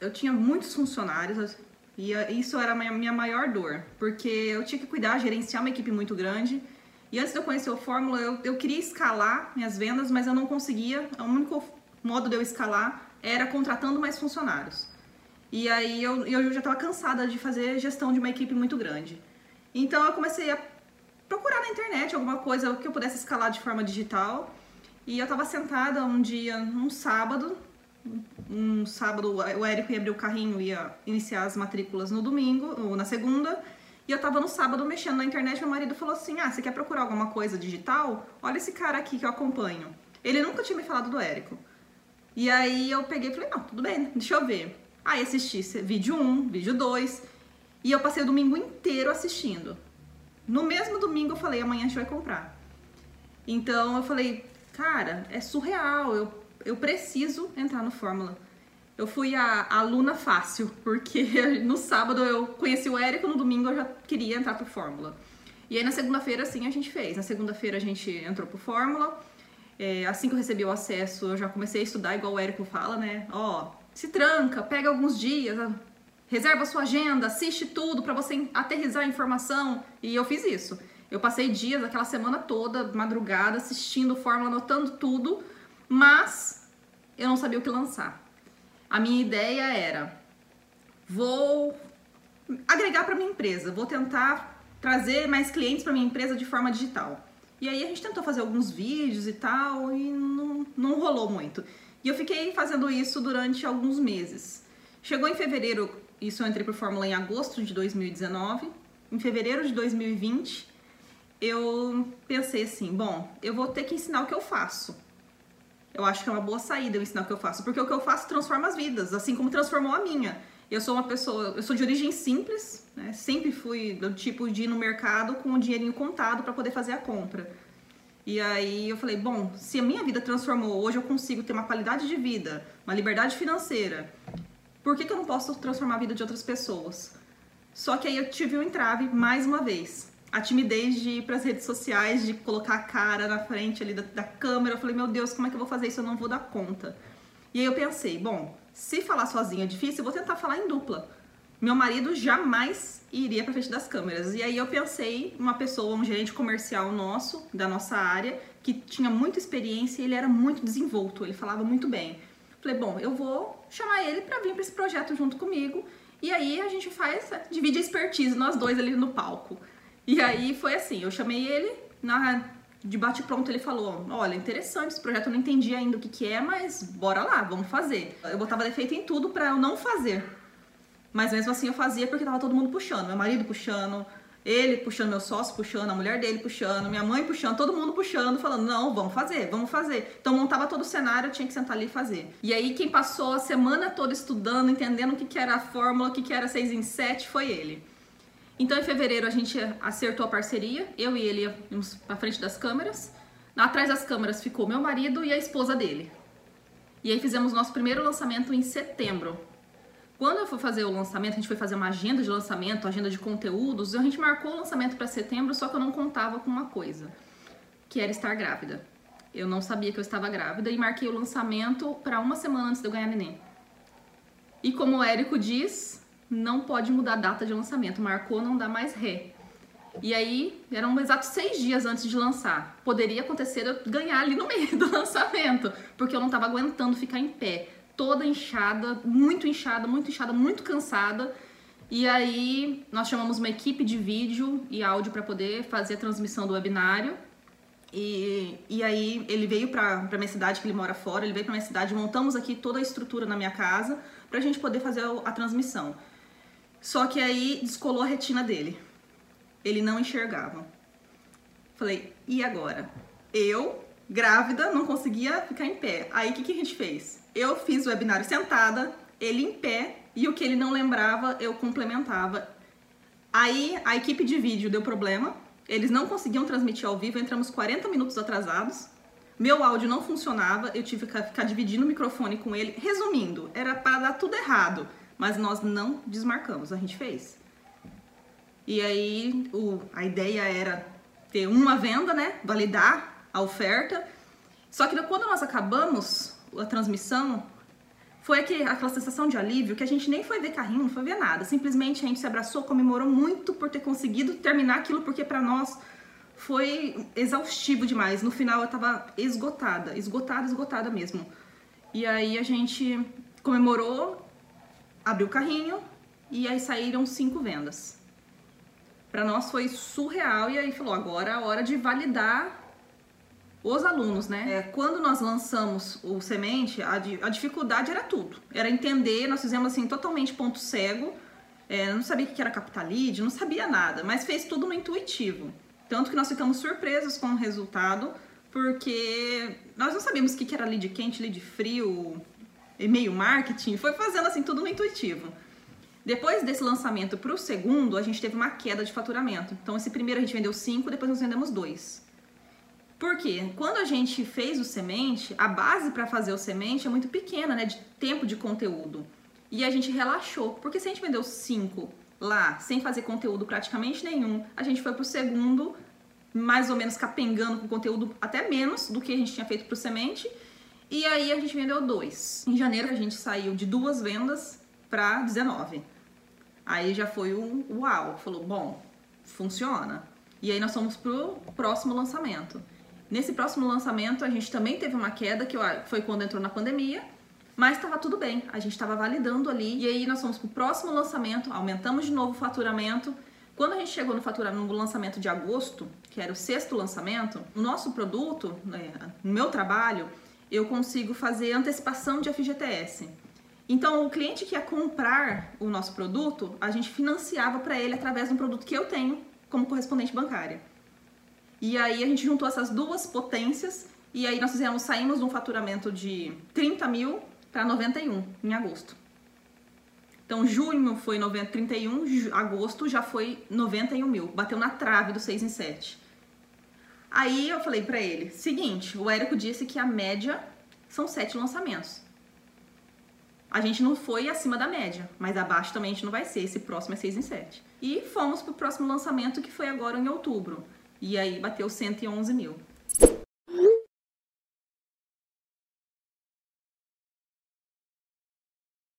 eu tinha muitos funcionários e isso era a minha, minha maior dor, porque eu tinha que cuidar, gerenciar uma equipe muito grande. E antes de eu conhecer o Fórmula, eu, eu queria escalar minhas vendas, mas eu não conseguia. O único modo de eu escalar era contratando mais funcionários. E aí eu, eu já estava cansada de fazer gestão de uma equipe muito grande. Então eu comecei a procurar na internet alguma coisa que eu pudesse escalar de forma digital. E eu estava sentada um dia, um sábado, um sábado o Érico ia abrir o carrinho, ia iniciar as matrículas no domingo, ou na segunda, e eu tava no sábado mexendo na internet, meu marido falou assim, ah, você quer procurar alguma coisa digital? Olha esse cara aqui que eu acompanho. Ele nunca tinha me falado do Érico. E aí eu peguei e falei, não, tudo bem, deixa eu ver. Aí assisti vídeo 1, vídeo 2, e eu passei o domingo inteiro assistindo. No mesmo domingo eu falei, amanhã a gente vai comprar. Então eu falei, cara, é surreal, eu eu preciso entrar no Fórmula. Eu fui a, a aluna fácil, porque no sábado eu conheci o Érico, no domingo eu já queria entrar pro Fórmula. E aí na segunda-feira, sim, a gente fez. Na segunda-feira a gente entrou pro Fórmula. É, assim que eu recebi o acesso, eu já comecei a estudar, igual o Érico fala, né? Ó, se tranca, pega alguns dias, reserva sua agenda, assiste tudo para você aterrizar a informação. E eu fiz isso. Eu passei dias, aquela semana toda, madrugada, assistindo Fórmula, anotando tudo mas eu não sabia o que lançar. A minha ideia era: vou agregar para minha empresa, vou tentar trazer mais clientes para minha empresa de forma digital. E aí a gente tentou fazer alguns vídeos e tal e não, não rolou muito. E eu fiquei fazendo isso durante alguns meses. Chegou em fevereiro, isso eu entrei para Fórmula em agosto de 2019. Em fevereiro de 2020, eu pensei assim: bom, eu vou ter que ensinar o que eu faço eu acho que é uma boa saída eu ensinar o que eu faço, porque o que eu faço transforma as vidas, assim como transformou a minha. Eu sou uma pessoa, eu sou de origem simples, né? sempre fui do tipo de ir no mercado com o dinheirinho contado para poder fazer a compra. E aí eu falei, bom, se a minha vida transformou, hoje eu consigo ter uma qualidade de vida, uma liberdade financeira, por que, que eu não posso transformar a vida de outras pessoas? Só que aí eu tive um entrave mais uma vez a timidez de ir para as redes sociais, de colocar a cara na frente ali da, da, câmera. Eu falei, meu Deus, como é que eu vou fazer isso? Eu não vou dar conta. E aí eu pensei, bom, se falar sozinha é difícil, eu vou tentar falar em dupla. Meu marido jamais iria para frente das câmeras. E aí eu pensei uma pessoa, um gerente comercial nosso, da nossa área, que tinha muita experiência e ele era muito desenvolto, ele falava muito bem. Falei, bom, eu vou chamar ele para vir para esse projeto junto comigo. E aí a gente faz, divide a expertise, nós dois ali no palco. E aí foi assim, eu chamei ele, na, de bate pronto ele falou, olha, interessante esse projeto, eu não entendi ainda o que que é, mas bora lá, vamos fazer. Eu botava defeito em tudo para eu não fazer. Mas mesmo assim eu fazia porque tava todo mundo puxando, meu marido puxando, ele puxando, meu sócio puxando, a mulher dele puxando, minha mãe puxando, todo mundo puxando, falando, não, vamos fazer, vamos fazer. Então montava todo o cenário, eu tinha que sentar ali e fazer. E aí quem passou a semana toda estudando, entendendo o que, que era a fórmula, o que, que era 6 em 7, foi ele. Então, em fevereiro, a gente acertou a parceria, eu e ele íamos pra frente das câmeras. Atrás das câmeras ficou meu marido e a esposa dele. E aí fizemos nosso primeiro lançamento em setembro. Quando eu fui fazer o lançamento, a gente foi fazer uma agenda de lançamento, agenda de conteúdos, a gente marcou o lançamento para setembro, só que eu não contava com uma coisa, que era estar grávida. Eu não sabia que eu estava grávida e marquei o lançamento para uma semana antes de eu ganhar neném. E como o Érico diz, não pode mudar a data de lançamento. Marcou, não dá mais ré. E aí, eram exatos seis dias antes de lançar. Poderia acontecer eu ganhar ali no meio do lançamento, porque eu não estava aguentando ficar em pé. Toda inchada, muito inchada, muito inchada, muito cansada. E aí, nós chamamos uma equipe de vídeo e áudio para poder fazer a transmissão do webinário. E, e aí, ele veio para minha cidade, que ele mora fora, ele veio para minha cidade, montamos aqui toda a estrutura na minha casa para a gente poder fazer a, a transmissão. Só que aí descolou a retina dele. Ele não enxergava. Falei, e agora? Eu, grávida, não conseguia ficar em pé. Aí o que, que a gente fez? Eu fiz o webinário sentada, ele em pé, e o que ele não lembrava, eu complementava. Aí a equipe de vídeo deu problema, eles não conseguiam transmitir ao vivo, entramos 40 minutos atrasados. Meu áudio não funcionava, eu tive que ficar dividindo o microfone com ele. Resumindo, era para dar tudo errado mas nós não desmarcamos, a gente fez. E aí o, a ideia era ter uma venda, né? Validar a oferta. Só que quando nós acabamos a transmissão, foi aquela sensação de alívio que a gente nem foi ver carrinho, não foi ver nada. Simplesmente a gente se abraçou, comemorou muito por ter conseguido terminar aquilo, porque para nós foi exaustivo demais. No final eu tava esgotada, esgotada, esgotada mesmo. E aí a gente comemorou, abriu o carrinho e aí saíram cinco vendas. Para nós foi surreal e aí falou, agora é a hora de validar os alunos, né? É, quando nós lançamos o semente, a, a, dificuldade era tudo. Era entender, nós fizemos assim totalmente ponto cego. É, não sabia o que era capital lead, não sabia nada, mas fez tudo no intuitivo. Tanto que nós ficamos surpresos com o resultado, porque nós não sabíamos o que era lead quente, lead frio, e-mail marketing, foi fazendo assim tudo no intuitivo. Depois desse lançamento para o segundo, a gente teve uma queda de faturamento. Então, esse primeiro a gente vendeu cinco, depois nós vendemos dois. Por quê? Quando a gente fez o semente, a base para fazer o semente é muito pequena, né? De tempo de conteúdo. E a gente relaxou. Porque se a gente vendeu cinco lá, sem fazer conteúdo praticamente nenhum, a gente foi pro segundo, mais ou menos capengando com conteúdo até menos do que a gente tinha feito pro semente. E aí a gente vendeu dois. Em janeiro a gente saiu de duas vendas para 19. Aí já foi um uau, falou, bom, funciona. E aí nós fomos pro próximo lançamento. Nesse próximo lançamento, a gente também teve uma queda, que foi quando entrou na pandemia, mas estava tudo bem, a gente estava validando ali. E aí nós fomos para o próximo lançamento, aumentamos de novo o faturamento. Quando a gente chegou no faturamento no lançamento de agosto, que era o sexto lançamento, o nosso produto, né, no meu trabalho, eu consigo fazer antecipação de FGTS. Então, o cliente que ia comprar o nosso produto, a gente financiava para ele através de um produto que eu tenho como correspondente bancária. E aí a gente juntou essas duas potências e aí nós fizemos, saímos de um faturamento de 30 mil para 91 em agosto. Então junho foi 90, 31, agosto já foi 91 mil, bateu na trave do 6 em 7. Aí eu falei para ele, seguinte, o Érico disse que a média são sete lançamentos. A gente não foi acima da média, mas abaixo também a gente não vai ser, esse próximo é 6 em 7. E fomos pro próximo lançamento que foi agora em outubro. E aí bateu 111 mil.